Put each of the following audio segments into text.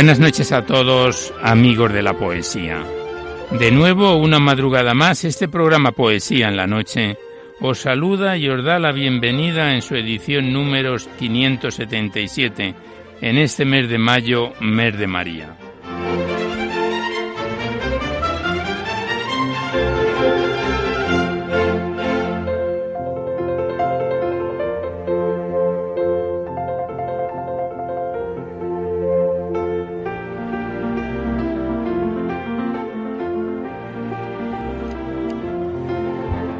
Buenas noches a todos, amigos de la poesía. De nuevo, una madrugada más, este programa Poesía en la Noche os saluda y os da la bienvenida en su edición números 577, en este mes de mayo, mes de María.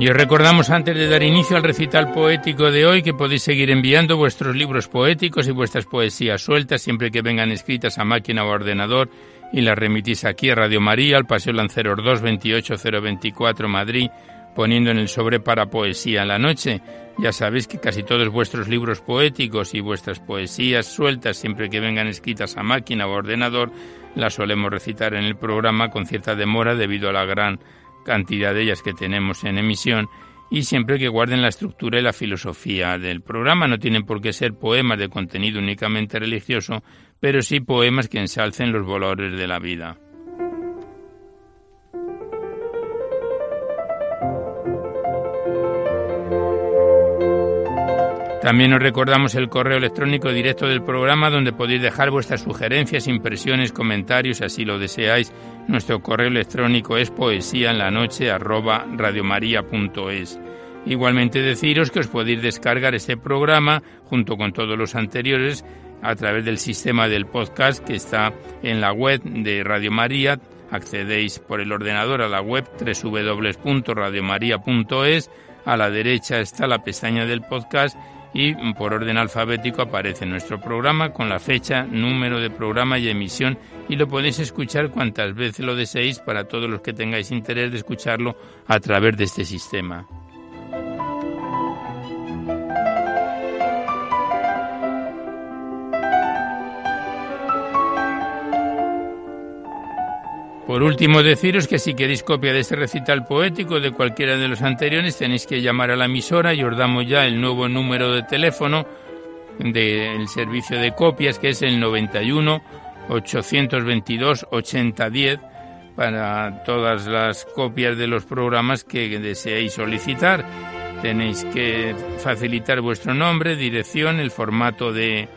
Y os recordamos antes de dar inicio al recital poético de hoy que podéis seguir enviando vuestros libros poéticos y vuestras poesías sueltas siempre que vengan escritas a máquina o ordenador y las remitís aquí a Radio María, al Paseo Lanceros 2 28024 Madrid, poniendo en el sobre para poesía en la noche. Ya sabéis que casi todos vuestros libros poéticos y vuestras poesías sueltas siempre que vengan escritas a máquina o ordenador las solemos recitar en el programa con cierta demora debido a la gran cantidad de ellas que tenemos en emisión y siempre que guarden la estructura y la filosofía del programa. No tienen por qué ser poemas de contenido únicamente religioso, pero sí poemas que ensalcen los valores de la vida. También os recordamos el correo electrónico directo del programa donde podéis dejar vuestras sugerencias, impresiones, comentarios, así lo deseáis. Nuestro correo electrónico es poesía en la noche Igualmente deciros que os podéis descargar este programa junto con todos los anteriores a través del sistema del podcast que está en la web de Radio María. Accedéis por el ordenador a la web www.radiomaria.es. A la derecha está la pestaña del podcast y por orden alfabético aparece nuestro programa con la fecha, número de programa y emisión y lo podéis escuchar cuantas veces lo deseéis para todos los que tengáis interés de escucharlo a través de este sistema. Por último, deciros que si queréis copia de este recital poético de cualquiera de los anteriores, tenéis que llamar a la emisora y os damos ya el nuevo número de teléfono del servicio de copias, que es el 91 822 8010 para todas las copias de los programas que deseéis solicitar. Tenéis que facilitar vuestro nombre, dirección, el formato de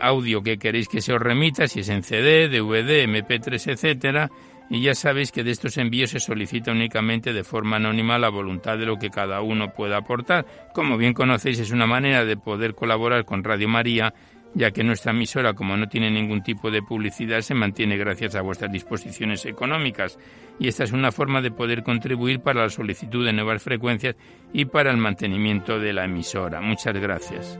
audio que queréis que se os remita, si es en CD, DVD, MP3, etcétera, y ya sabéis que de estos envíos se solicita únicamente de forma anónima la voluntad de lo que cada uno pueda aportar. Como bien conocéis, es una manera de poder colaborar con Radio María ya que nuestra emisora, como no tiene ningún tipo de publicidad, se mantiene gracias a vuestras disposiciones económicas. Y esta es una forma de poder contribuir para la solicitud de nuevas frecuencias y para el mantenimiento de la emisora. Muchas gracias.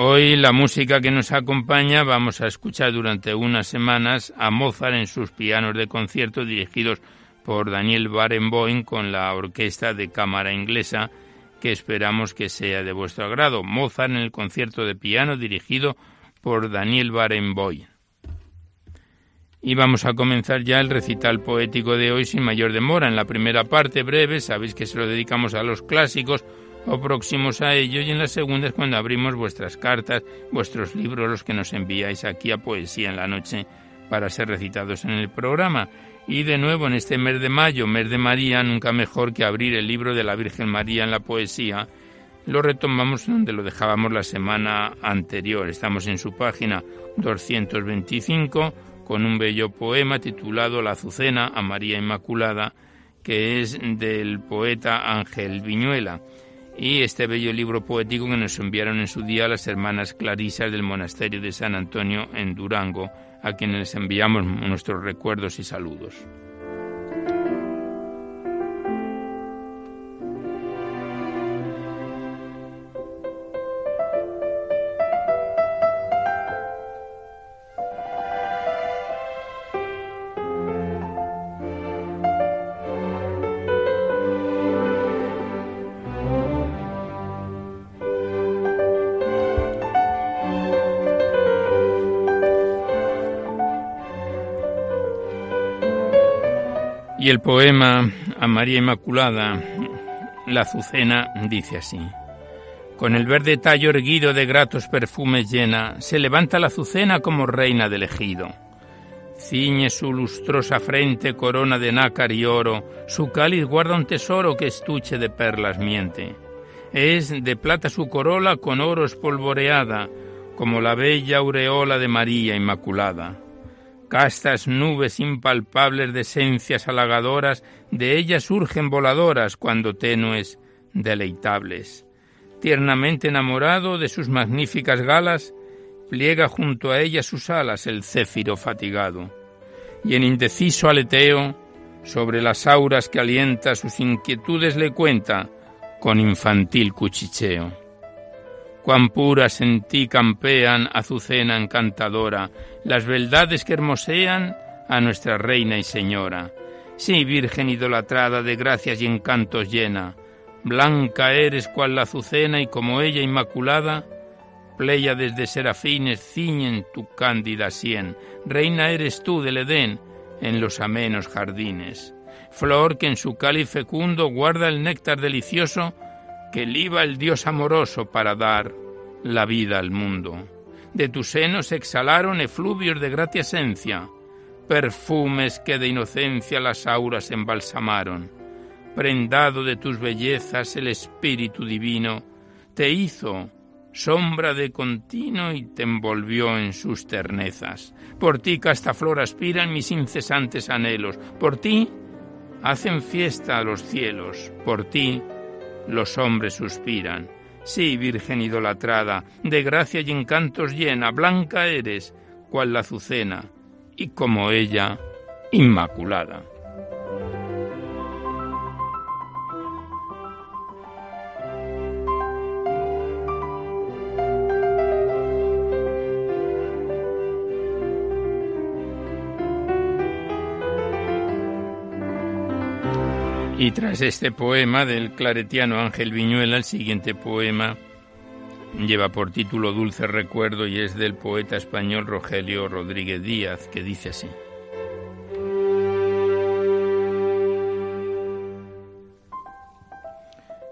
Hoy la música que nos acompaña vamos a escuchar durante unas semanas a Mozart en sus pianos de concierto dirigidos por Daniel Barenboim con la Orquesta de Cámara Inglesa que esperamos que sea de vuestro agrado. Mozart en el concierto de piano dirigido por Daniel Barenboim. Y vamos a comenzar ya el recital poético de hoy sin mayor demora. En la primera parte breve, sabéis que se lo dedicamos a los clásicos, o próximos a ello y en la segunda es cuando abrimos vuestras cartas, vuestros libros, los que nos enviáis aquí a Poesía en la Noche para ser recitados en el programa. Y de nuevo en este mes de mayo, mes de María, nunca mejor que abrir el libro de la Virgen María en la poesía. Lo retomamos donde lo dejábamos la semana anterior. Estamos en su página 225 con un bello poema titulado La Azucena a María Inmaculada, que es del poeta Ángel Viñuela y este bello libro poético que nos enviaron en su día las hermanas Clarisas del Monasterio de San Antonio en Durango, a quienes enviamos nuestros recuerdos y saludos. Y el poema a María Inmaculada, la azucena, dice así. Con el verde tallo erguido de gratos perfumes llena, se levanta la azucena como reina del ejido. Ciñe su lustrosa frente corona de nácar y oro, su cáliz guarda un tesoro que estuche de perlas miente. Es de plata su corola con oro espolvoreada, como la bella aureola de María Inmaculada castas nubes impalpables de esencias halagadoras, de ellas surgen voladoras cuando tenues, deleitables. Tiernamente enamorado de sus magníficas galas, pliega junto a ellas sus alas el céfiro fatigado, y en indeciso aleteo, sobre las auras que alienta sus inquietudes le cuenta con infantil cuchicheo cuán puras en ti campean, azucena encantadora, las beldades que hermosean a nuestra reina y señora. Sí, virgen idolatrada de gracias y encantos llena, blanca eres cual la azucena y como ella inmaculada, pleya desde serafines ciñen tu cándida sien, reina eres tú del Edén en los amenos jardines, flor que en su cáliz fecundo guarda el néctar delicioso que liba el Dios amoroso para dar la vida al mundo. De tus senos exhalaron efluvios de gratia esencia, perfumes que de inocencia las auras embalsamaron. Prendado de tus bellezas el Espíritu Divino te hizo sombra de continuo y te envolvió en sus ternezas. Por ti casta flor aspiran mis incesantes anhelos, por ti hacen fiesta a los cielos, por ti los hombres suspiran. Sí, Virgen idolatrada, de gracia y encantos llena, blanca eres, cual la azucena, y como ella, inmaculada. Y tras este poema del claretiano Ángel Viñuela, el siguiente poema lleva por título Dulce Recuerdo y es del poeta español Rogelio Rodríguez Díaz, que dice así.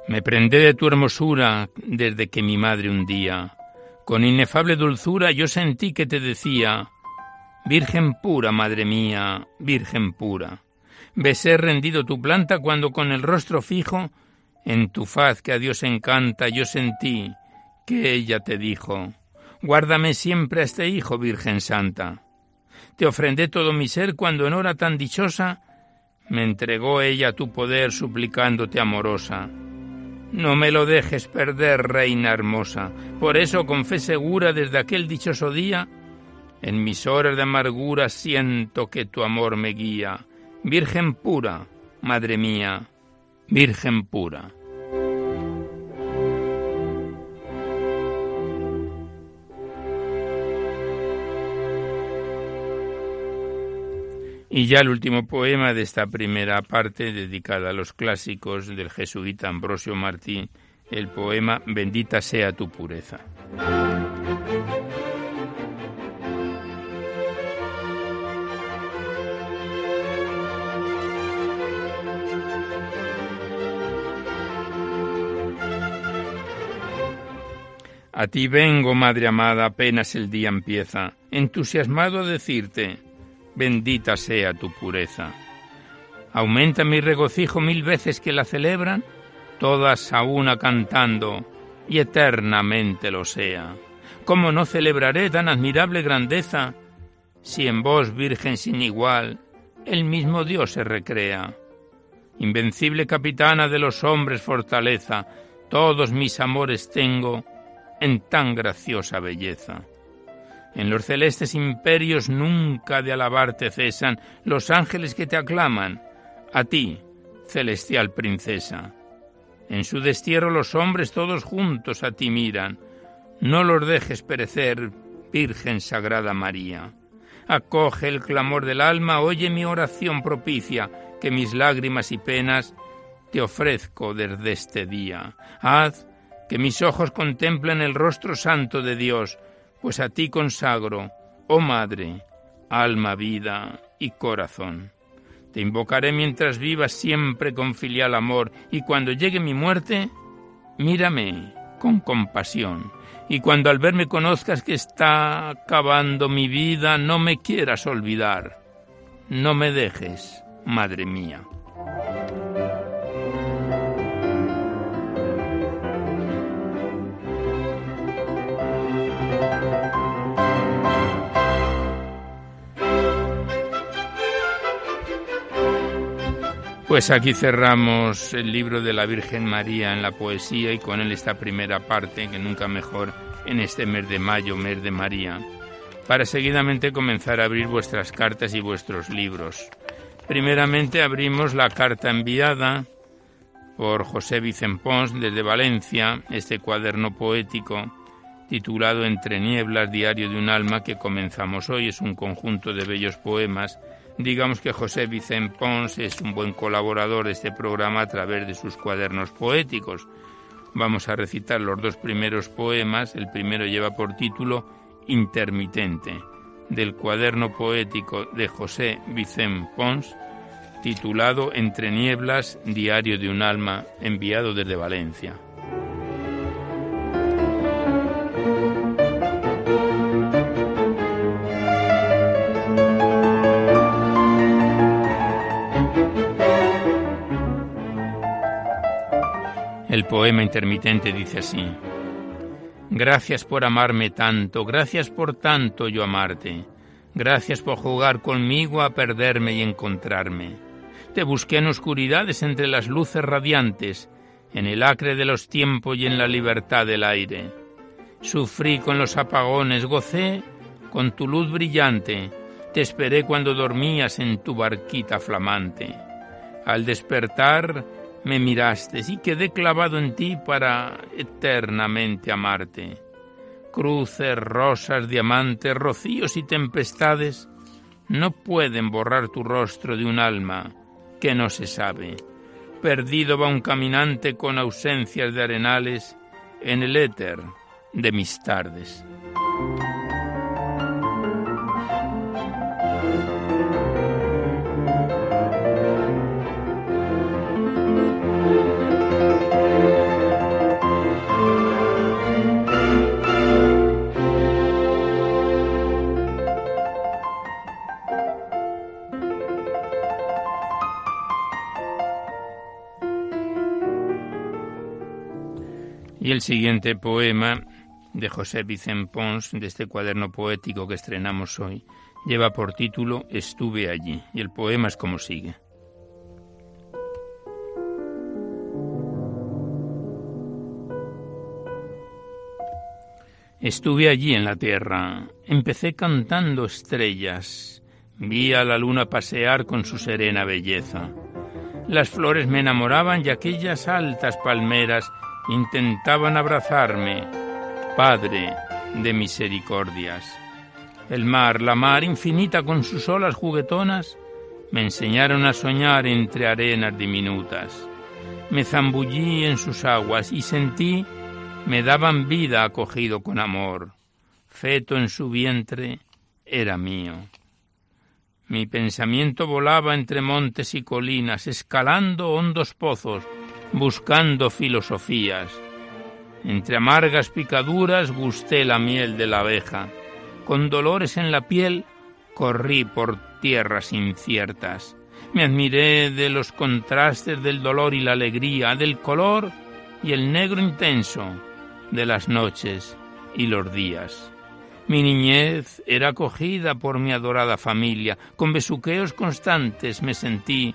Me prendé de tu hermosura desde que mi madre un día, con inefable dulzura yo sentí que te decía, Virgen pura, madre mía, Virgen pura. Besé rendido tu planta cuando con el rostro fijo en tu faz que a Dios encanta yo sentí que ella te dijo, Guárdame siempre a este hijo, Virgen Santa. Te ofrendé todo mi ser cuando en hora tan dichosa Me entregó ella tu poder suplicándote amorosa. No me lo dejes perder, reina hermosa. Por eso, con fe segura, desde aquel dichoso día, en mis horas de amargura siento que tu amor me guía. Virgen pura, madre mía, Virgen pura. Y ya el último poema de esta primera parte dedicada a los clásicos del jesuita Ambrosio Martín, el poema Bendita sea tu pureza. A ti vengo, Madre amada, apenas el día empieza, entusiasmado a decirte, bendita sea tu pureza. Aumenta mi regocijo mil veces que la celebran, todas a una cantando, y eternamente lo sea. ¿Cómo no celebraré tan admirable grandeza, si en vos, Virgen sin igual, el mismo Dios se recrea? Invencible capitana de los hombres fortaleza, todos mis amores tengo en tan graciosa belleza. En los celestes imperios nunca de alabarte cesan los ángeles que te aclaman, a ti, celestial princesa. En su destierro los hombres todos juntos a ti miran. No los dejes perecer, Virgen Sagrada María. Acoge el clamor del alma, oye mi oración propicia, que mis lágrimas y penas te ofrezco desde este día. Haz que mis ojos contemplen el rostro santo de Dios, pues a ti consagro, oh Madre, alma, vida y corazón. Te invocaré mientras vivas siempre con filial amor, y cuando llegue mi muerte, mírame con compasión, y cuando al verme conozcas que está acabando mi vida, no me quieras olvidar, no me dejes, Madre mía. Pues aquí cerramos el libro de la Virgen María en la poesía y con él esta primera parte, que nunca mejor en este mes de mayo, mes de María, para seguidamente comenzar a abrir vuestras cartas y vuestros libros. Primeramente abrimos la carta enviada por José Vicente Pons desde Valencia, este cuaderno poético titulado Entre nieblas, diario de un alma, que comenzamos hoy. Es un conjunto de bellos poemas Digamos que José Vicente Pons es un buen colaborador de este programa a través de sus cuadernos poéticos. Vamos a recitar los dos primeros poemas. El primero lleva por título Intermitente, del cuaderno poético de José Vicente Pons, titulado Entre nieblas, diario de un alma, enviado desde Valencia. El poema intermitente dice así. Gracias por amarme tanto, gracias por tanto yo amarte. Gracias por jugar conmigo a perderme y encontrarme. Te busqué en oscuridades entre las luces radiantes, en el acre de los tiempos y en la libertad del aire. Sufrí con los apagones, gocé con tu luz brillante, te esperé cuando dormías en tu barquita flamante. Al despertar me miraste y quedé clavado en ti para eternamente amarte. Cruces, rosas, diamantes, rocíos y tempestades no pueden borrar tu rostro de un alma que no se sabe. Perdido va un caminante con ausencias de arenales en el éter de mis tardes. el siguiente poema de José Vicent Pons, de este cuaderno poético que estrenamos hoy, lleva por título Estuve allí, y el poema es como sigue. Estuve allí en la tierra, empecé cantando estrellas, vi a la luna pasear con su serena belleza. Las flores me enamoraban y aquellas altas palmeras intentaban abrazarme, Padre de misericordias. El mar, la mar infinita con sus olas juguetonas, me enseñaron a soñar entre arenas diminutas. Me zambullí en sus aguas y sentí me daban vida acogido con amor. Feto en su vientre era mío. Mi pensamiento volaba entre montes y colinas, escalando hondos pozos, buscando filosofías. Entre amargas picaduras gusté la miel de la abeja. Con dolores en la piel corrí por tierras inciertas. Me admiré de los contrastes del dolor y la alegría, del color y el negro intenso, de las noches y los días. Mi niñez era acogida por mi adorada familia. Con besuqueos constantes me sentí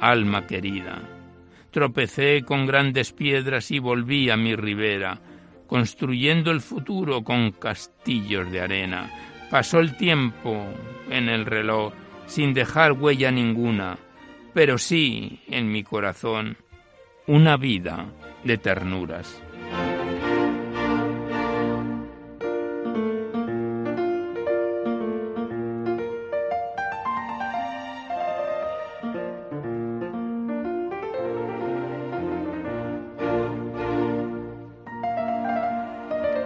alma querida. Tropecé con grandes piedras y volví a mi ribera, construyendo el futuro con castillos de arena. Pasó el tiempo en el reloj sin dejar huella ninguna, pero sí en mi corazón una vida de ternuras.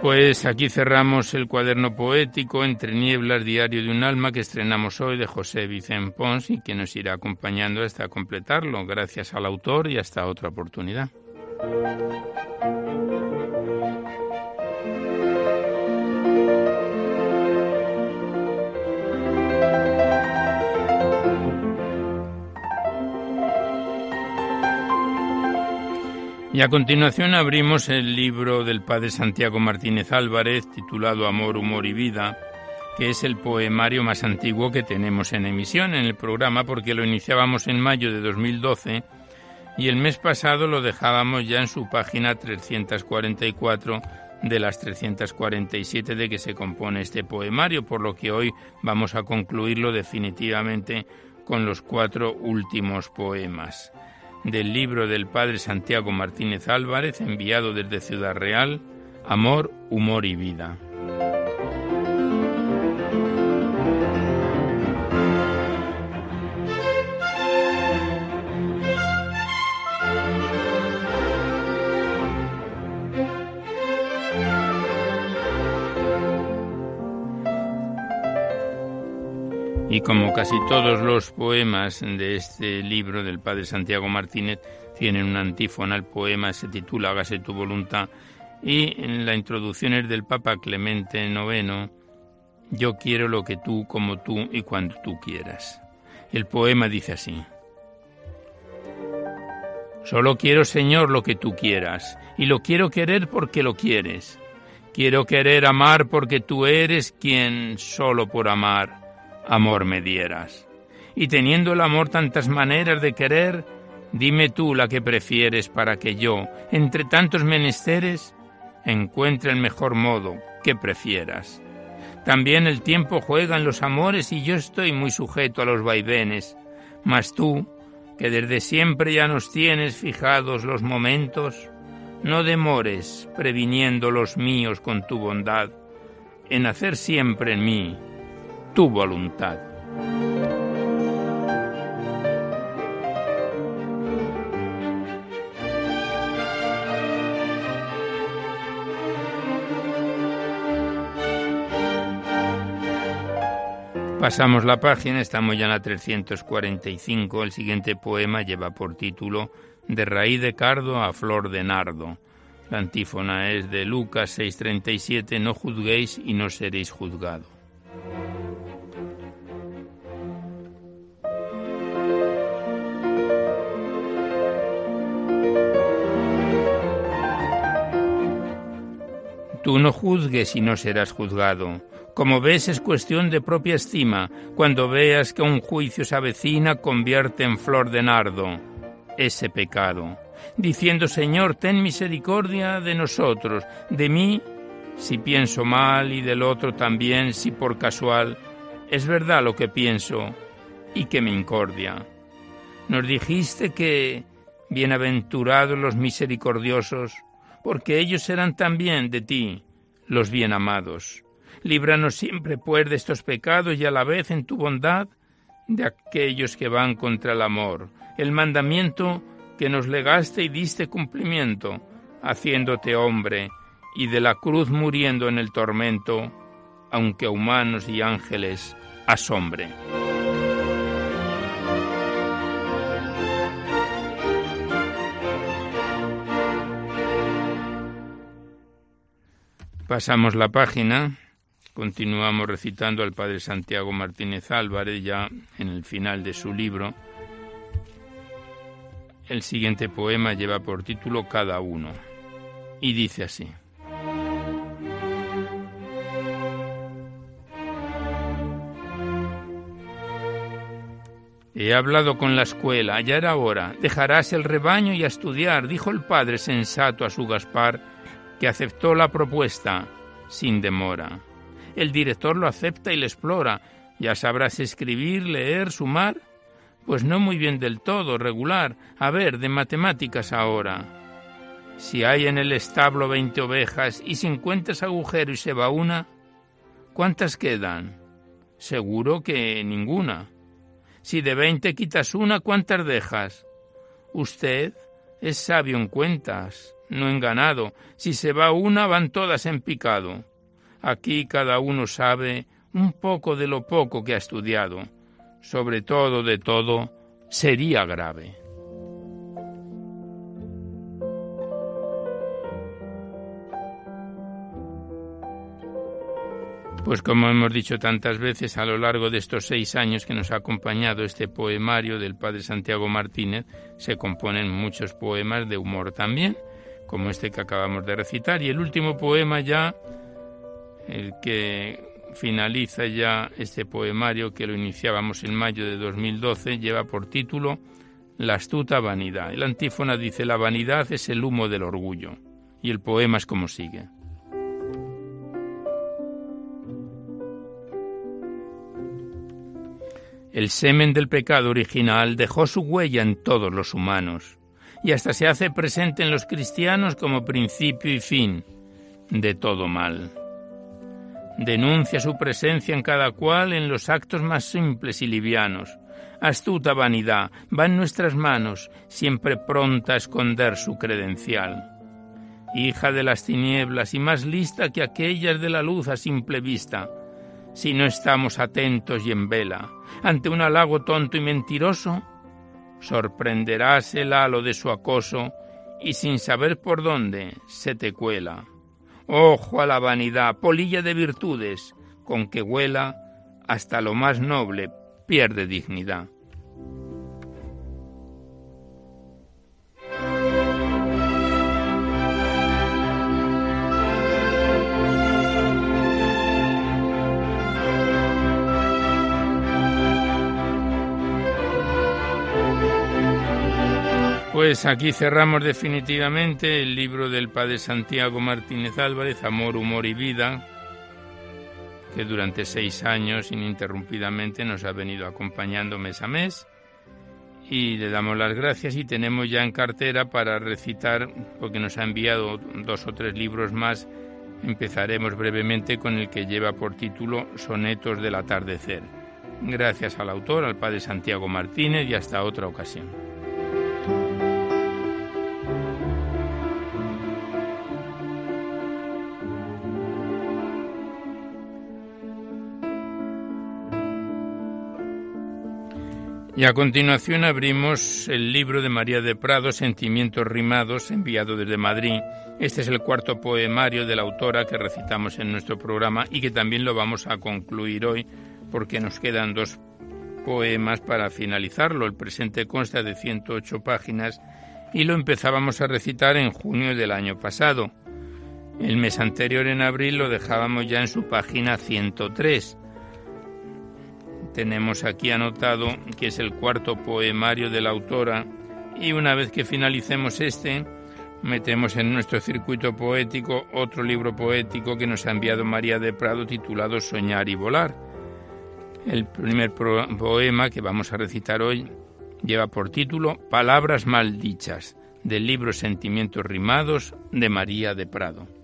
Pues aquí cerramos el cuaderno poético Entre Nieblas, Diario de un Alma que estrenamos hoy de José Vicente Pons y que nos irá acompañando hasta completarlo. Gracias al autor y hasta otra oportunidad. Y a continuación abrimos el libro del padre Santiago Martínez Álvarez titulado Amor, Humor y Vida, que es el poemario más antiguo que tenemos en emisión en el programa porque lo iniciábamos en mayo de 2012 y el mes pasado lo dejábamos ya en su página 344 de las 347 de que se compone este poemario, por lo que hoy vamos a concluirlo definitivamente con los cuatro últimos poemas del libro del padre Santiago Martínez Álvarez, enviado desde Ciudad Real, Amor, Humor y Vida. Y como casi todos los poemas de este libro del padre Santiago Martínez tienen una antífona, el poema se titula Hágase tu voluntad y en la introducción es del Papa Clemente IX, Yo quiero lo que tú, como tú y cuando tú quieras. El poema dice así. Solo quiero, Señor, lo que tú quieras, y lo quiero querer porque lo quieres. Quiero querer amar porque tú eres quien solo por amar amor me dieras. Y teniendo el amor tantas maneras de querer, dime tú la que prefieres para que yo, entre tantos menesteres, encuentre el mejor modo que prefieras. También el tiempo juega en los amores y yo estoy muy sujeto a los vaivenes, mas tú, que desde siempre ya nos tienes fijados los momentos, no demores, previniendo los míos con tu bondad, en hacer siempre en mí tu voluntad. Pasamos la página, estamos ya en la 345. El siguiente poema lleva por título De raíz de cardo a flor de nardo. La antífona es de Lucas 6:37, no juzguéis y no seréis juzgados. Tú no juzgues y no serás juzgado. Como ves es cuestión de propia estima. Cuando veas que un juicio se avecina, convierte en flor de nardo ese pecado, diciendo Señor, ten misericordia de nosotros, de mí si pienso mal y del otro también si por casual es verdad lo que pienso y que me incordia. Nos dijiste que bienaventurados los misericordiosos, porque ellos serán también de ti los bien amados. Líbranos siempre, pues, de estos pecados y a la vez en tu bondad de aquellos que van contra el amor, el mandamiento que nos legaste y diste cumplimiento, haciéndote hombre, y de la cruz muriendo en el tormento, aunque humanos y ángeles asombre. Pasamos la página, continuamos recitando al padre Santiago Martínez Álvarez ya en el final de su libro. El siguiente poema lleva por título Cada uno y dice así. He hablado con la escuela, ya era hora. Dejarás el rebaño y a estudiar, dijo el padre sensato a su Gaspar, que aceptó la propuesta sin demora. El director lo acepta y le explora. ¿Ya sabrás escribir, leer, sumar? Pues no muy bien del todo, regular. A ver, de matemáticas ahora. Si hay en el establo veinte ovejas y si encuentras agujero y se va una, ¿cuántas quedan? Seguro que ninguna. Si de veinte quitas una, ¿cuántas dejas? Usted es sabio en cuentas, no en ganado. Si se va una, van todas en picado. Aquí cada uno sabe un poco de lo poco que ha estudiado. Sobre todo de todo, sería grave. Pues como hemos dicho tantas veces a lo largo de estos seis años que nos ha acompañado este poemario del padre Santiago Martínez, se componen muchos poemas de humor también, como este que acabamos de recitar. Y el último poema ya, el que finaliza ya este poemario que lo iniciábamos en mayo de 2012, lleva por título La astuta vanidad. El antífona dice, la vanidad es el humo del orgullo. Y el poema es como sigue. El semen del pecado original dejó su huella en todos los humanos y hasta se hace presente en los cristianos como principio y fin de todo mal. Denuncia su presencia en cada cual en los actos más simples y livianos. Astuta vanidad va en nuestras manos, siempre pronta a esconder su credencial. Hija de las tinieblas y más lista que aquellas de la luz a simple vista, si no estamos atentos y en vela ante un halago tonto y mentiroso, sorprenderás el halo de su acoso y sin saber por dónde se te cuela. Ojo a la vanidad, polilla de virtudes, con que huela hasta lo más noble pierde dignidad. Pues aquí cerramos definitivamente el libro del padre Santiago Martínez Álvarez, Amor, Humor y Vida, que durante seis años ininterrumpidamente nos ha venido acompañando mes a mes. Y le damos las gracias y tenemos ya en cartera para recitar, porque nos ha enviado dos o tres libros más. Empezaremos brevemente con el que lleva por título Sonetos del atardecer. Gracias al autor, al padre Santiago Martínez y hasta otra ocasión. Y a continuación abrimos el libro de María de Prado, Sentimientos Rimados, enviado desde Madrid. Este es el cuarto poemario de la autora que recitamos en nuestro programa y que también lo vamos a concluir hoy porque nos quedan dos poemas para finalizarlo. El presente consta de 108 páginas y lo empezábamos a recitar en junio del año pasado. El mes anterior, en abril, lo dejábamos ya en su página 103 tenemos aquí anotado que es el cuarto poemario de la autora y una vez que finalicemos este, metemos en nuestro circuito poético otro libro poético que nos ha enviado María de Prado titulado Soñar y Volar. El primer poema que vamos a recitar hoy lleva por título Palabras maldichas del libro Sentimientos Rimados de María de Prado.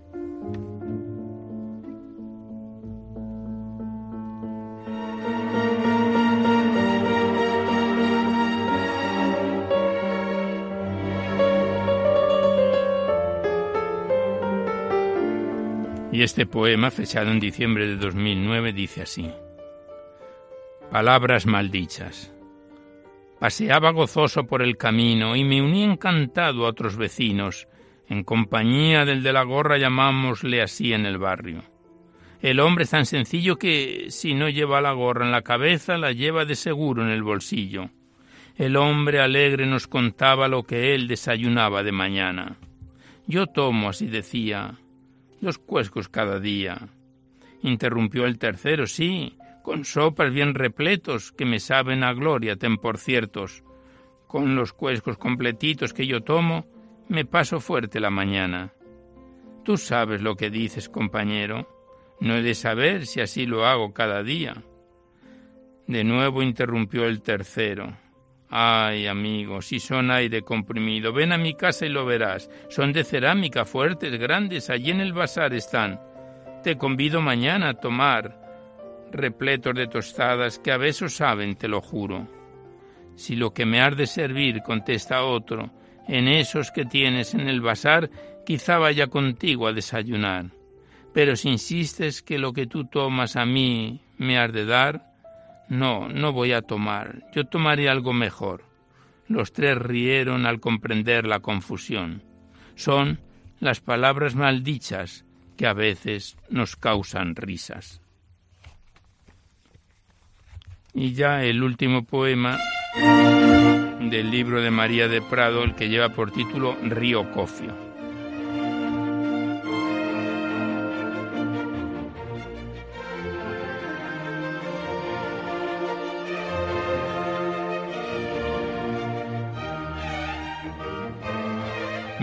Y este poema, fechado en diciembre de 2009, dice así. Palabras maldichas. Paseaba gozoso por el camino y me uní encantado a otros vecinos, en compañía del de la gorra llamámosle así en el barrio. El hombre es tan sencillo que si no lleva la gorra en la cabeza, la lleva de seguro en el bolsillo. El hombre alegre nos contaba lo que él desayunaba de mañana. Yo tomo, así decía, dos cuescos cada día. Interrumpió el tercero, sí, con sopas bien repletos que me saben a gloria, ten por ciertos. Con los cuescos completitos que yo tomo, me paso fuerte la mañana. Tú sabes lo que dices, compañero. No he de saber si así lo hago cada día. De nuevo interrumpió el tercero. Ay, amigo, si son aire comprimido, ven a mi casa y lo verás. Son de cerámica, fuertes, grandes, allí en el bazar están. Te convido mañana a tomar repletos de tostadas que a besos saben, te lo juro. Si lo que me has de servir, contesta otro, en esos que tienes en el bazar, quizá vaya contigo a desayunar. Pero si insistes que lo que tú tomas a mí me has de dar, no, no voy a tomar, yo tomaré algo mejor. Los tres rieron al comprender la confusión. Son las palabras maldichas que a veces nos causan risas. Y ya el último poema del libro de María de Prado, el que lleva por título Río Cofio.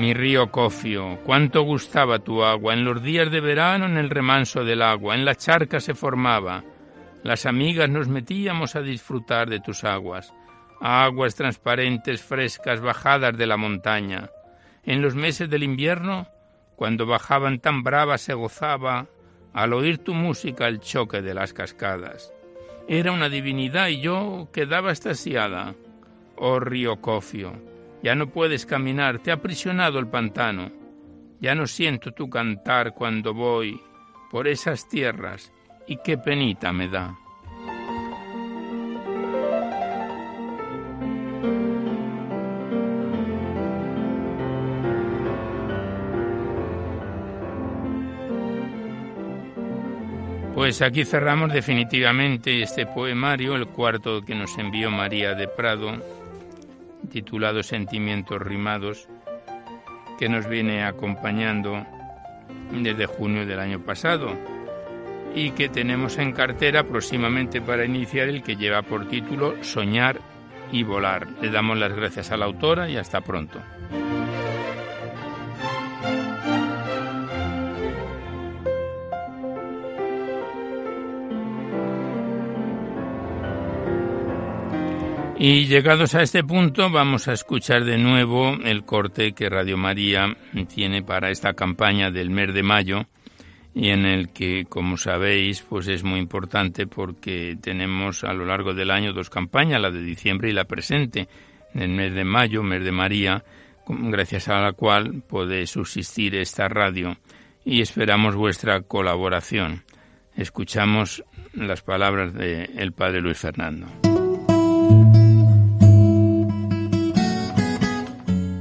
Mi río Cofio, cuánto gustaba tu agua, en los días de verano en el remanso del agua, en la charca se formaba, las amigas nos metíamos a disfrutar de tus aguas, aguas transparentes, frescas, bajadas de la montaña. En los meses del invierno, cuando bajaban tan bravas, se gozaba al oír tu música el choque de las cascadas. Era una divinidad y yo quedaba estasiada. Oh río Cofio, ya no puedes caminar, te ha aprisionado el pantano. Ya no siento tu cantar cuando voy por esas tierras y qué penita me da. Pues aquí cerramos definitivamente este poemario, el cuarto que nos envió María de Prado, titulado Sentimientos Rimados, que nos viene acompañando desde junio del año pasado y que tenemos en cartera próximamente para iniciar el que lleva por título Soñar y Volar. Le damos las gracias a la autora y hasta pronto. Y llegados a este punto vamos a escuchar de nuevo el corte que Radio María tiene para esta campaña del mes de mayo y en el que, como sabéis, pues es muy importante porque tenemos a lo largo del año dos campañas, la de diciembre y la presente, en el mes de mayo, mes de María, gracias a la cual puede subsistir esta radio y esperamos vuestra colaboración. Escuchamos las palabras del el Padre Luis Fernando.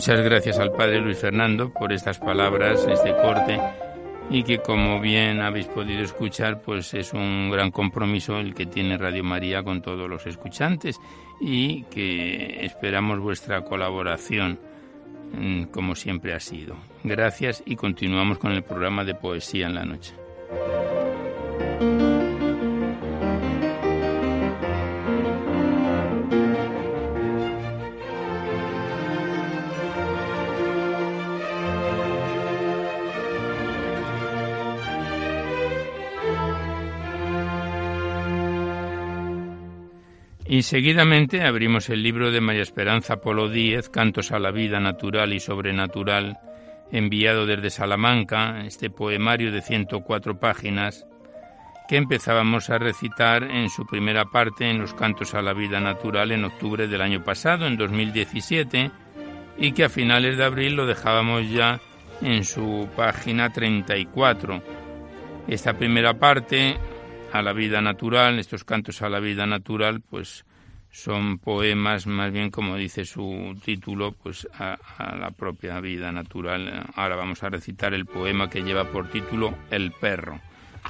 Muchas gracias al Padre Luis Fernando por estas palabras, este corte y que como bien habéis podido escuchar, pues es un gran compromiso el que tiene Radio María con todos los escuchantes y que esperamos vuestra colaboración mm, como siempre ha sido. Gracias y continuamos con el programa de poesía en la noche. Y seguidamente abrimos el libro de María Esperanza Polo Díez, Cantos a la vida natural y sobrenatural, enviado desde Salamanca, este poemario de 104 páginas, que empezábamos a recitar en su primera parte en los Cantos a la vida natural en octubre del año pasado, en 2017, y que a finales de abril lo dejábamos ya en su página 34. Esta primera parte a la vida natural, estos cantos a la vida natural, pues son poemas más bien como dice su título, pues a, la propia vida natural. Ahora vamos a recitar el poema que lleva por título El perro,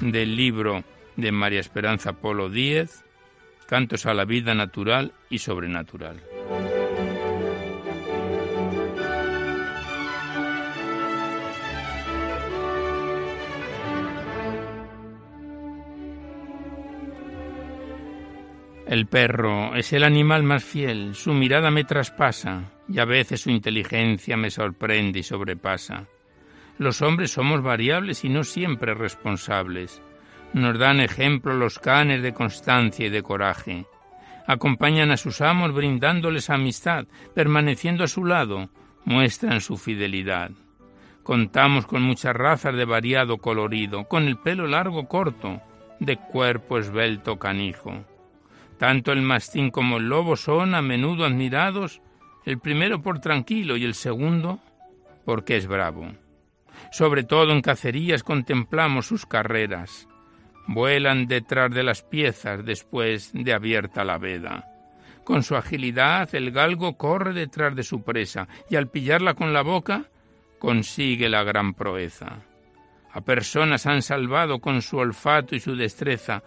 del libro de María Esperanza Polo Díez, Cantos a la vida natural y sobrenatural. El perro es el animal más fiel, su mirada me traspasa y a veces su inteligencia me sorprende y sobrepasa. Los hombres somos variables y no siempre responsables. Nos dan ejemplo los canes de constancia y de coraje. Acompañan a sus amos brindándoles amistad, permaneciendo a su lado, muestran su fidelidad. Contamos con muchas razas de variado colorido, con el pelo largo corto, de cuerpo esbelto canijo. Tanto el mastín como el lobo son a menudo admirados, el primero por tranquilo y el segundo porque es bravo. Sobre todo en cacerías contemplamos sus carreras. Vuelan detrás de las piezas después de abierta la veda. Con su agilidad el galgo corre detrás de su presa y al pillarla con la boca consigue la gran proeza. A personas han salvado con su olfato y su destreza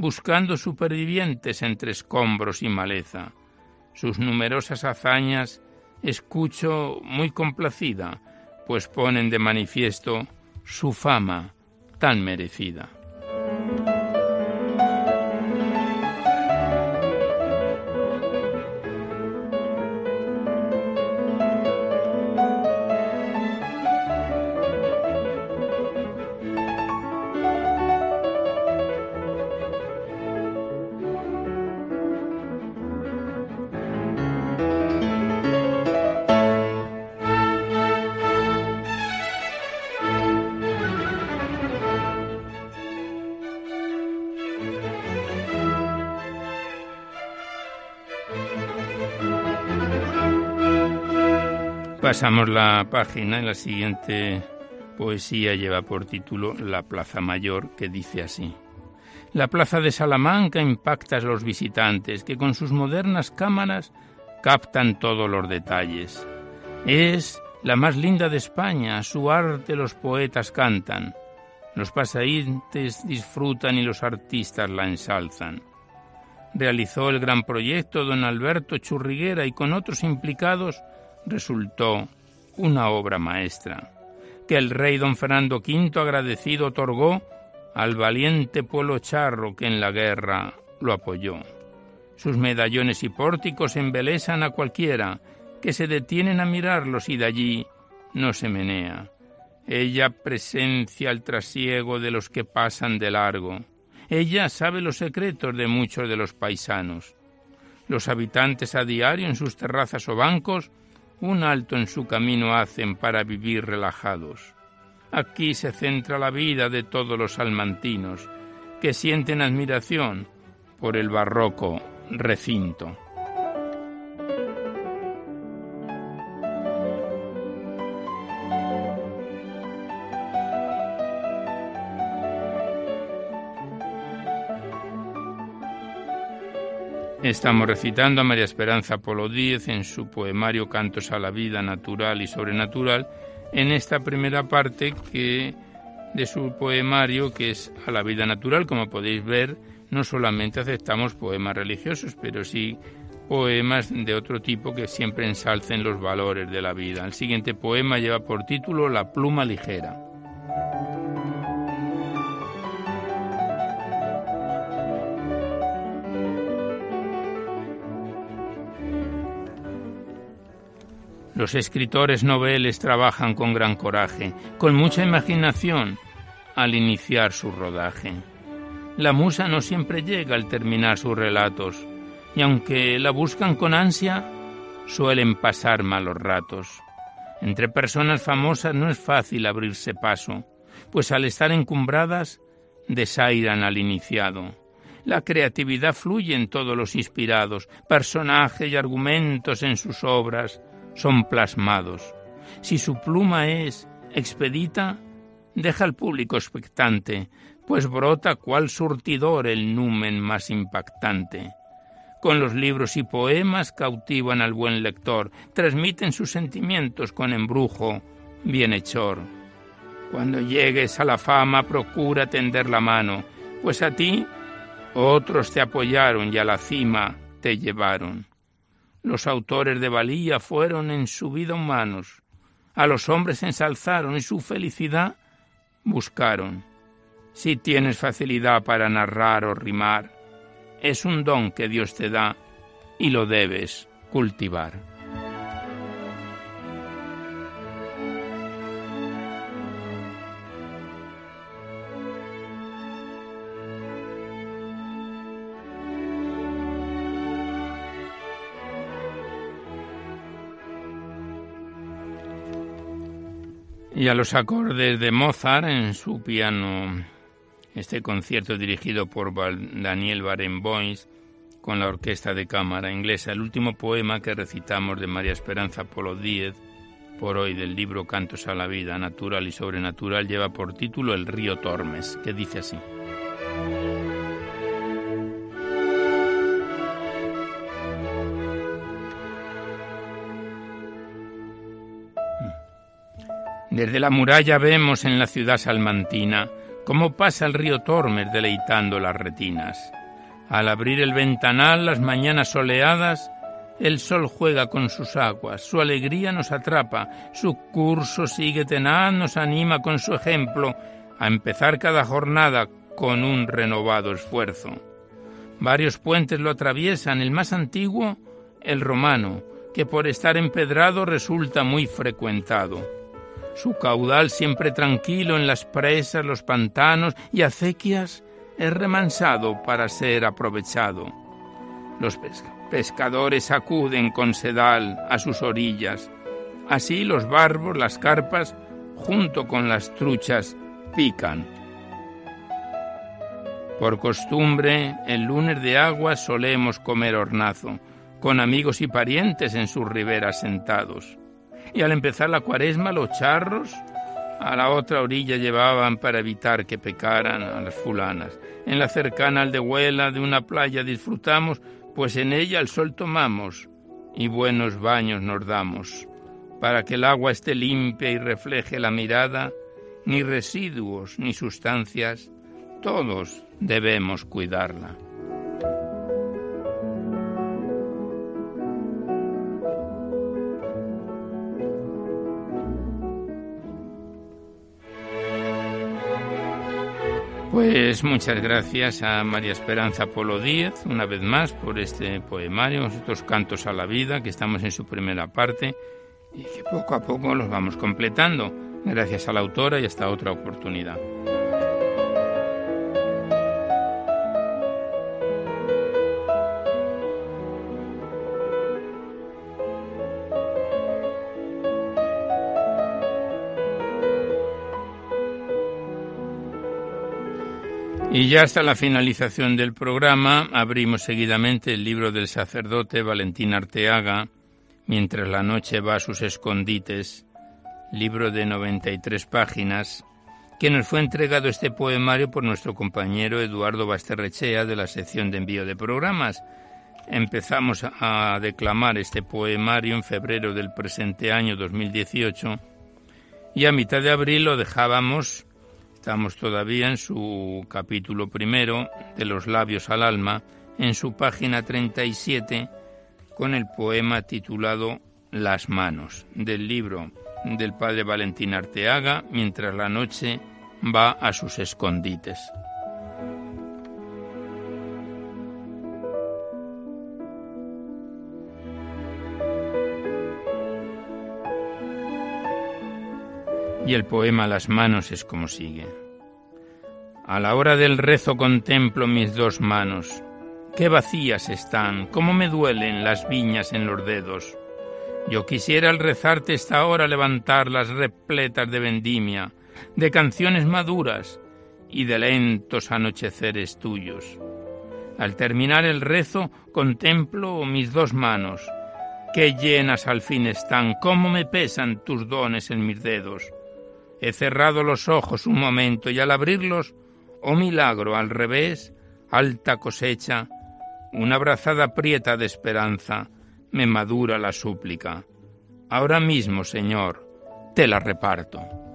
buscando supervivientes entre escombros y maleza. Sus numerosas hazañas escucho muy complacida, pues ponen de manifiesto su fama tan merecida. Pasamos la página y la siguiente poesía lleva por título La Plaza Mayor, que dice así. La plaza de Salamanca impacta a los visitantes que con sus modernas cámaras captan todos los detalles. Es la más linda de España, su arte los poetas cantan, los paseantes disfrutan y los artistas la ensalzan. Realizó el gran proyecto don Alberto Churriguera y con otros implicados resultó una obra maestra, que el rey don Fernando V agradecido otorgó al valiente pueblo charro que en la guerra lo apoyó. Sus medallones y pórticos embelesan a cualquiera que se detienen a mirarlos y de allí no se menea. Ella presencia el trasiego de los que pasan de largo. Ella sabe los secretos de muchos de los paisanos. Los habitantes a diario en sus terrazas o bancos un alto en su camino hacen para vivir relajados. Aquí se centra la vida de todos los salmantinos, que sienten admiración por el barroco recinto. Estamos recitando a María Esperanza Polo Díez en su poemario Cantos a la vida natural y sobrenatural en esta primera parte que de su poemario que es a la vida natural, como podéis ver, no solamente aceptamos poemas religiosos, pero sí poemas de otro tipo que siempre ensalcen los valores de la vida. El siguiente poema lleva por título La pluma ligera. Los escritores noveles trabajan con gran coraje, con mucha imaginación, al iniciar su rodaje. La musa no siempre llega al terminar sus relatos, y aunque la buscan con ansia, suelen pasar malos ratos. Entre personas famosas no es fácil abrirse paso, pues al estar encumbradas desairan al iniciado. La creatividad fluye en todos los inspirados, personajes y argumentos en sus obras, son plasmados. Si su pluma es expedita, deja al público expectante, pues brota cual surtidor el numen más impactante. Con los libros y poemas cautivan al buen lector, transmiten sus sentimientos con embrujo bienhechor. Cuando llegues a la fama procura tender la mano, pues a ti otros te apoyaron y a la cima te llevaron. Los autores de valía fueron en su vida humanos, a los hombres ensalzaron y su felicidad buscaron. Si tienes facilidad para narrar o rimar, es un don que Dios te da y lo debes cultivar. Y a los acordes de Mozart en su piano. Este concierto dirigido por Daniel Barenboim con la Orquesta de Cámara Inglesa, el último poema que recitamos de María Esperanza Polo Díez por hoy del libro Cantos a la Vida, Natural y Sobrenatural, lleva por título El río Tormes, que dice así. Desde la muralla vemos en la ciudad salmantina cómo pasa el río Tormes deleitando las retinas. Al abrir el ventanal las mañanas soleadas, el sol juega con sus aguas, su alegría nos atrapa, su curso sigue tenaz, nos anima con su ejemplo a empezar cada jornada con un renovado esfuerzo. Varios puentes lo atraviesan, el más antiguo, el romano, que por estar empedrado resulta muy frecuentado. Su caudal siempre tranquilo en las presas, los pantanos y acequias es remansado para ser aprovechado. Los pescadores acuden con sedal a sus orillas. Así los barbos, las carpas, junto con las truchas, pican. Por costumbre, el lunes de agua solemos comer hornazo, con amigos y parientes en sus riberas sentados y al empezar la cuaresma los charros a la otra orilla llevaban para evitar que pecaran a las fulanas. En la cercana aldehuela de una playa disfrutamos, pues en ella el sol tomamos y buenos baños nos damos. Para que el agua esté limpia y refleje la mirada, ni residuos ni sustancias, todos debemos cuidarla. Pues muchas gracias a María Esperanza Polo Díez, una vez más, por este poemario, estos cantos a la vida, que estamos en su primera parte y que poco a poco los vamos completando. Gracias a la autora y hasta otra oportunidad. Y ya hasta la finalización del programa abrimos seguidamente el libro del sacerdote Valentín Arteaga, mientras la noche va a sus escondites, libro de 93 páginas, que nos fue entregado este poemario por nuestro compañero Eduardo Basterrechea de la sección de envío de programas. Empezamos a declamar este poemario en febrero del presente año 2018 y a mitad de abril lo dejábamos Estamos todavía en su capítulo primero de Los labios al alma, en su página 37, con el poema titulado Las manos, del libro del padre Valentín Arteaga, mientras la noche va a sus escondites. Y el poema Las manos es como sigue. A la hora del rezo contemplo mis dos manos. Qué vacías están, cómo me duelen las viñas en los dedos. Yo quisiera al rezarte esta hora levantarlas repletas de vendimia, de canciones maduras y de lentos anocheceres tuyos. Al terminar el rezo contemplo mis dos manos. Qué llenas al fin están, cómo me pesan tus dones en mis dedos. He cerrado los ojos un momento y al abrirlos, oh milagro, al revés, alta cosecha, una brazada prieta de esperanza, me madura la súplica. Ahora mismo, Señor, te la reparto.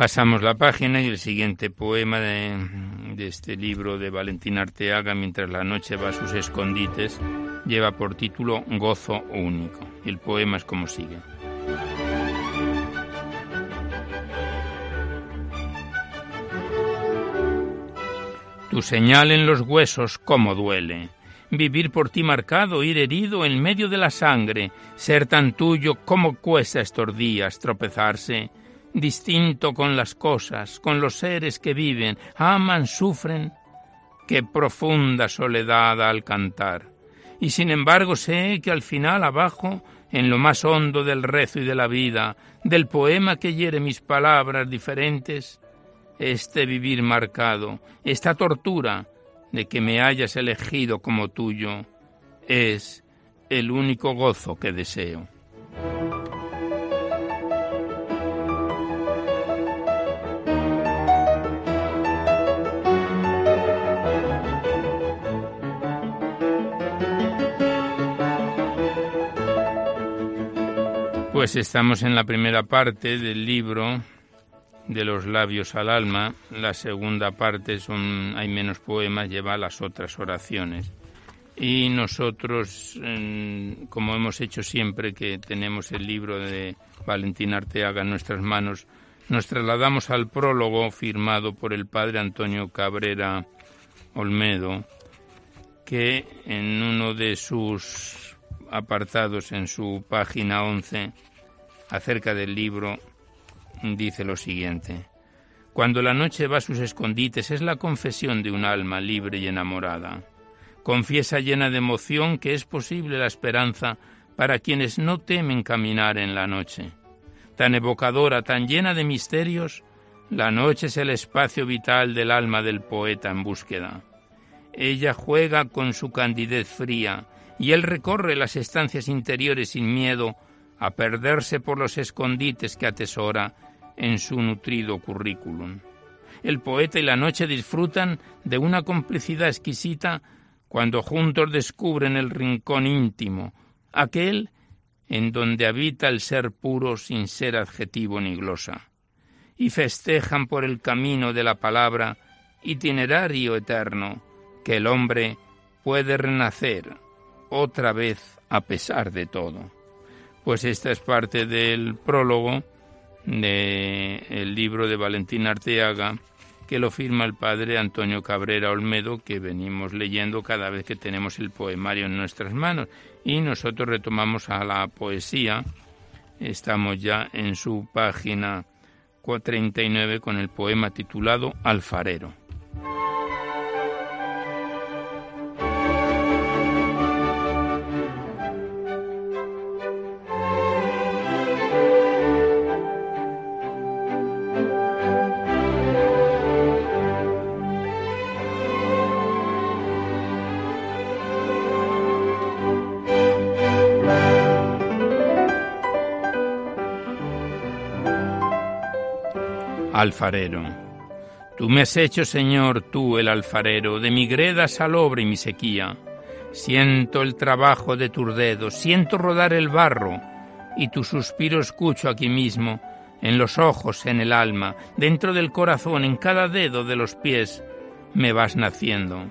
Pasamos la página y el siguiente poema de, este libro de Valentín Arteaga, Mientras la noche va a sus escondites, lleva por título Gozo único. El poema es como sigue. Tu señal en los huesos, cómo duele. Vivir por ti marcado, ir herido en medio de la sangre, ser tan tuyo, cómo cuesta estos días tropezarse distinto con las cosas, con los seres que viven, aman, sufren. Qué profunda soledad al cantar. Y sin embargo sé que al final abajo, en lo más hondo del rezo y de la vida, del poema que hiere mis palabras diferentes, este vivir marcado, esta tortura de que me hayas elegido como tuyo, es el único gozo que deseo. Pues estamos en la primera parte del libro de los labios al alma. La segunda parte son hay menos poemas, lleva las otras oraciones. Y nosotros, como hemos hecho siempre que tenemos el libro de Valentín Arteaga en nuestras manos, nos trasladamos al prólogo firmado por el padre Antonio Cabrera Olmedo, que en uno de sus apartados en su página 11 acerca del libro dice lo siguiente. Cuando la noche va a sus escondites es la confesión de un alma libre y enamorada. Confiesa llena de emoción que es posible la esperanza para quienes no temen caminar en la noche. Tan evocadora, tan llena de misterios, la noche es el espacio vital del alma del poeta en búsqueda. Ella juega con su candidez fría y él recorre las estancias interiores sin miedo a perderse por los escondites que atesora en su nutrido currículum. El poeta y la noche disfrutan de una complicidad exquisita cuando juntos descubren el rincón íntimo, aquel en donde habita el ser puro sin ser adjetivo ni glosa, y festejan por el camino de la palabra itinerario eterno que el hombre puede renacer otra vez a pesar de todo. Pues esta es parte del prólogo del libro de Valentín Arteaga, que lo firma el padre Antonio Cabrera Olmedo, que venimos leyendo cada vez que tenemos el poemario en nuestras manos. Y nosotros retomamos a la poesía Estamos ya en su página 39 con el poema titulado Alfarero. Alfarero. Tú me has hecho, Señor, tú el alfarero, de mi greda salobre y mi sequía. Siento el trabajo de tus dedos, siento rodar el barro, y tu suspiro escucho aquí mismo, en los ojos, en el alma, dentro del corazón, en cada dedo de los pies, me vas naciendo.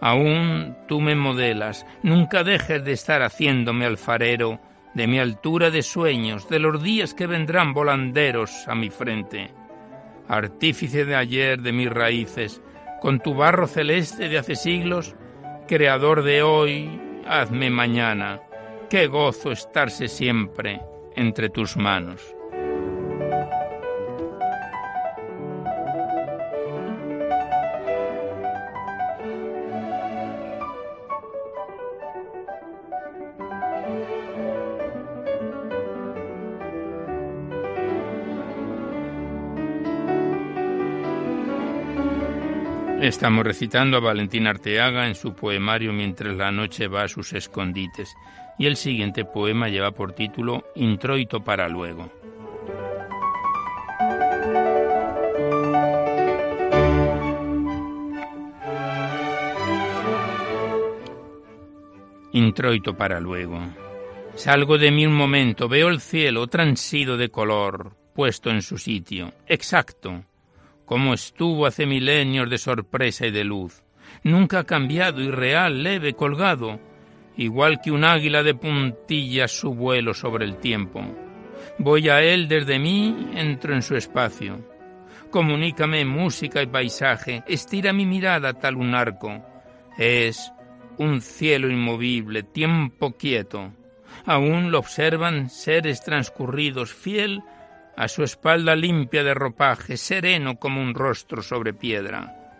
Aún tú me modelas, nunca dejes de estar haciéndome alfarero, de mi altura de sueños, de los días que vendrán volanderos a mi frente artífice de ayer de mis raíces, con tu barro celeste de hace siglos, creador de hoy, hazme mañana, qué gozo estarse siempre entre tus manos. Estamos recitando a Valentín Arteaga en su poemario Mientras la noche va a sus escondites y el siguiente poema lleva por título Introito para luego. Introito para luego. Salgo de mí un momento, veo el cielo transido de color, puesto en su sitio, exacto, como estuvo hace milenios de sorpresa y de luz. Nunca ha cambiado, irreal, leve, colgado, igual que un águila de puntillas su vuelo sobre el tiempo. Voy a él desde mí, entro en su espacio. Comunícame música y paisaje, estira mi mirada tal un arco. Es un cielo inmovible, tiempo quieto. Aún lo observan seres transcurridos, fiel a su espalda limpia de ropaje, sereno como un rostro sobre piedra.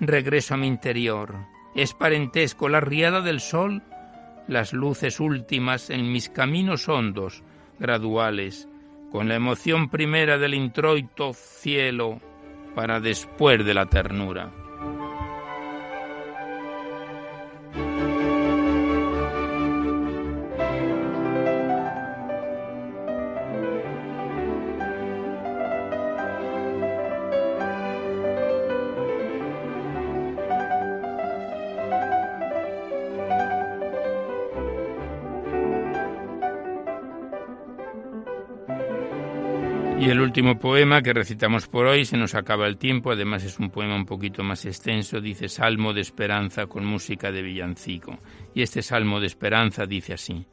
Regreso a mi interior. Es parentesco la riada del sol, las luces últimas en mis caminos hondos, graduales, con la emoción primera del introito cielo para después de la ternura. Último poema que recitamos por hoy, se nos acaba el tiempo, además es un poema un poquito más extenso, dice Salmo de Esperanza con música de villancico. Y este Salmo de Esperanza dice así.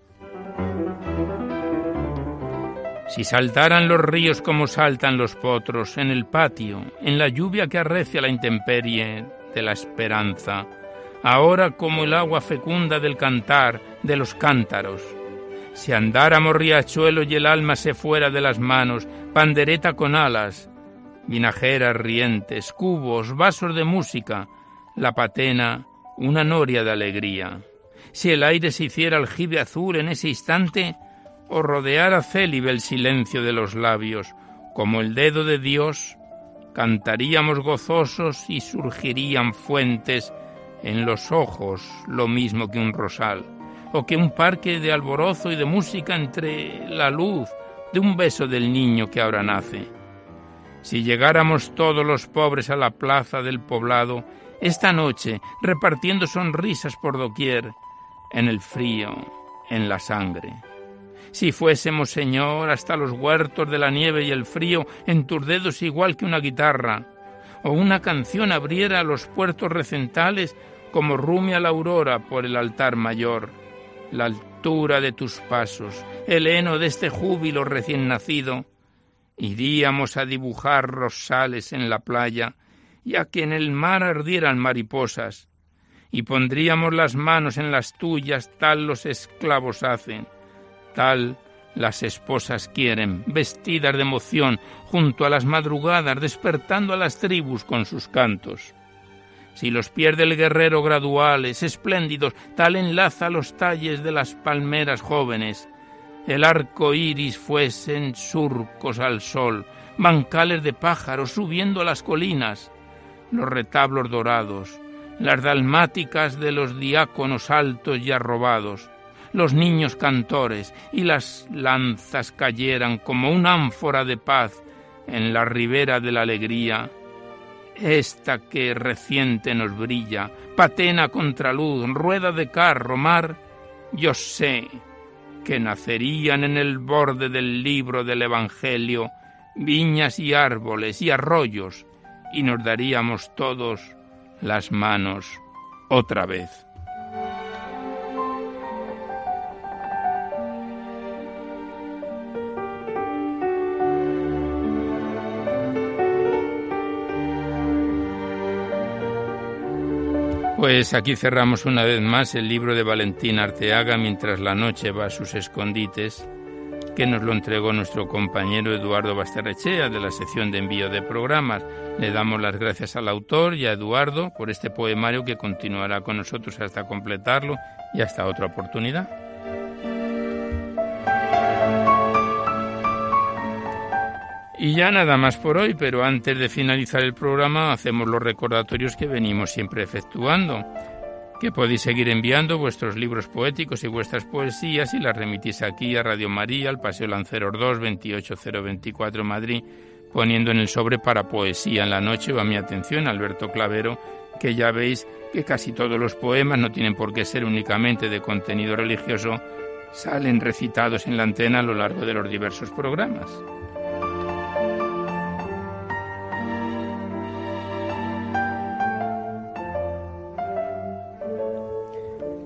Si saltaran los ríos como saltan los potros en el patio, en la lluvia que arrecia la intemperie de la esperanza, ahora como el agua fecunda del cantar de los cántaros, si andáramos riachuelo y el alma se fuera de las manos, pandereta con alas, vinajeras rientes, cubos, vasos de música, la patena, una noria de alegría. Si el aire se hiciera aljibe azul en ese instante, o rodeara célibe el silencio de los labios, como el dedo de Dios, cantaríamos gozosos y surgirían fuentes en los ojos lo mismo que un rosal o que un parque de alborozo y de música entre la luz de un beso del niño que ahora nace. Si llegáramos todos los pobres a la plaza del poblado, esta noche, repartiendo sonrisas por doquier, en el frío, en la sangre. Si fuésemos, Señor, hasta los huertos de la nieve y el frío, en tus dedos igual que una guitarra, o una canción abriera los puertos recentales como rumia la aurora por el altar mayor la altura de tus pasos, el heno de este júbilo recién nacido, iríamos a dibujar rosales en la playa y a que en el mar ardieran mariposas, y pondríamos las manos en las tuyas tal los esclavos hacen, tal las esposas quieren, vestidas de emoción, junto a las madrugadas, despertando a las tribus con sus cantos. Si los pierde el guerrero graduales, espléndidos, tal enlaza los talles de las palmeras jóvenes. El arco iris fuesen surcos al sol, bancales de pájaros subiendo a las colinas, los retablos dorados, las dalmáticas de los diáconos altos y arrobados, los niños cantores y las lanzas cayeran como una ánfora de paz en la ribera de la alegría, esta que reciente nos brilla, patena contraluz, rueda de carro, mar, yo sé que nacerían en el borde del libro del Evangelio viñas y árboles y arroyos, y nos daríamos todos las manos otra vez. Pues aquí cerramos una vez más el libro de Valentín Arteaga mientras la noche va a sus escondites, que nos lo entregó nuestro compañero Eduardo Basterrechea de la sección de envío de programas. Le damos las gracias al autor y a Eduardo por este poemario que continuará con nosotros hasta completarlo y hasta otra oportunidad. Y ya nada más por hoy, pero antes de finalizar el programa hacemos los recordatorios que venimos siempre efectuando, que podéis seguir enviando vuestros libros poéticos y vuestras poesías y las remitís aquí a Radio María, al Paseo Lanceros 2, 28024 Madrid, poniendo en el sobre para poesía en la noche o a mi atención Alberto Clavero, que ya veis que casi todos los poemas no tienen por qué ser únicamente de contenido religioso, salen recitados en la antena a lo largo de los diversos programas.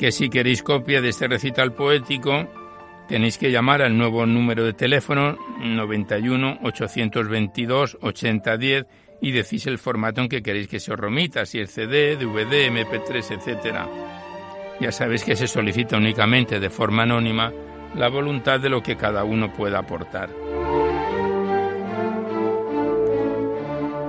Que si queréis copia de este recital poético, tenéis que llamar al nuevo número de teléfono 91 822 8010 y decís el formato en que queréis que se os remita, si es CD, DVD, MP3, etc. Ya sabéis que se solicita únicamente de forma anónima la voluntad de lo que cada uno pueda aportar.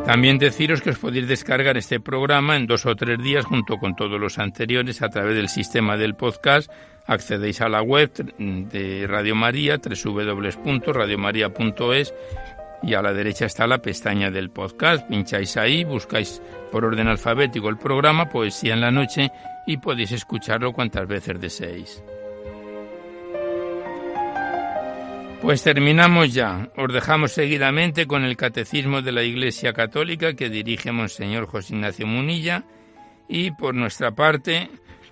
También deciros que os podéis descargar este programa en dos o tres días junto con todos los anteriores a través del sistema del podcast. Accedéis a la web de Radio María, www.radiomaria.es y a la derecha está la pestaña del podcast. Pincháis ahí, buscáis por orden alfabético el programa Poesía en la Noche y podéis escucharlo cuantas veces deseéis. Pues terminamos ya. Os dejamos seguidamente con el Catecismo de la Iglesia Católica que dirige Monseñor José Ignacio Munilla y por nuestra parte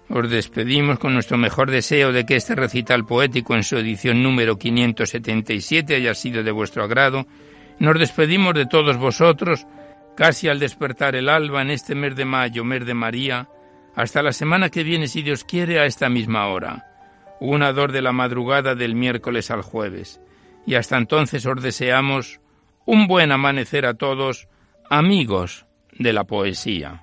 os despedimos con nuestro mejor deseo de que este recital poético en su edición número 577 haya sido de vuestro agrado. Nos despedimos de todos vosotros casi al despertar el alba en este mes de mayo, mes de María, hasta la semana que viene, si Dios quiere, a esta misma hora una dor de la madrugada del miércoles al jueves. Y hasta entonces os deseamos un buen amanecer a todos, amigos de la poesía.